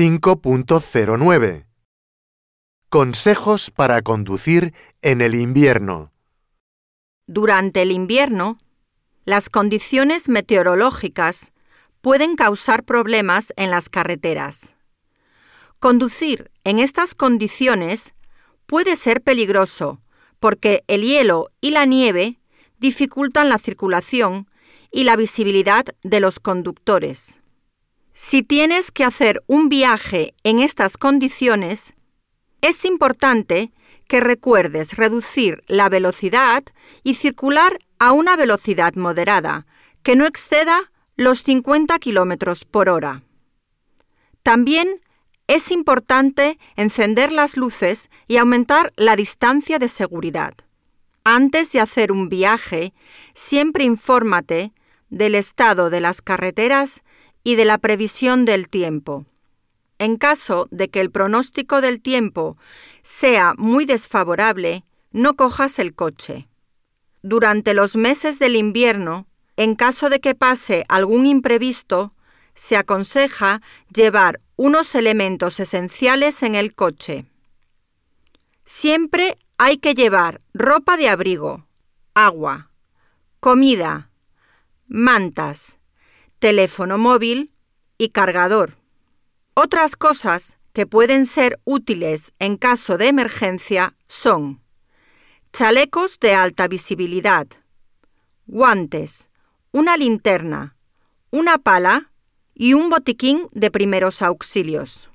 5.09 Consejos para conducir en el invierno. Durante el invierno, las condiciones meteorológicas pueden causar problemas en las carreteras. Conducir en estas condiciones puede ser peligroso porque el hielo y la nieve dificultan la circulación y la visibilidad de los conductores. Si tienes que hacer un viaje en estas condiciones, es importante que recuerdes reducir la velocidad y circular a una velocidad moderada, que no exceda los 50 km por hora. También es importante encender las luces y aumentar la distancia de seguridad. Antes de hacer un viaje, siempre infórmate del estado de las carreteras y de la previsión del tiempo. En caso de que el pronóstico del tiempo sea muy desfavorable, no cojas el coche. Durante los meses del invierno, en caso de que pase algún imprevisto, se aconseja llevar unos elementos esenciales en el coche. Siempre hay que llevar ropa de abrigo, agua, comida, mantas, teléfono móvil y cargador. Otras cosas que pueden ser útiles en caso de emergencia son chalecos de alta visibilidad, guantes, una linterna, una pala y un botiquín de primeros auxilios.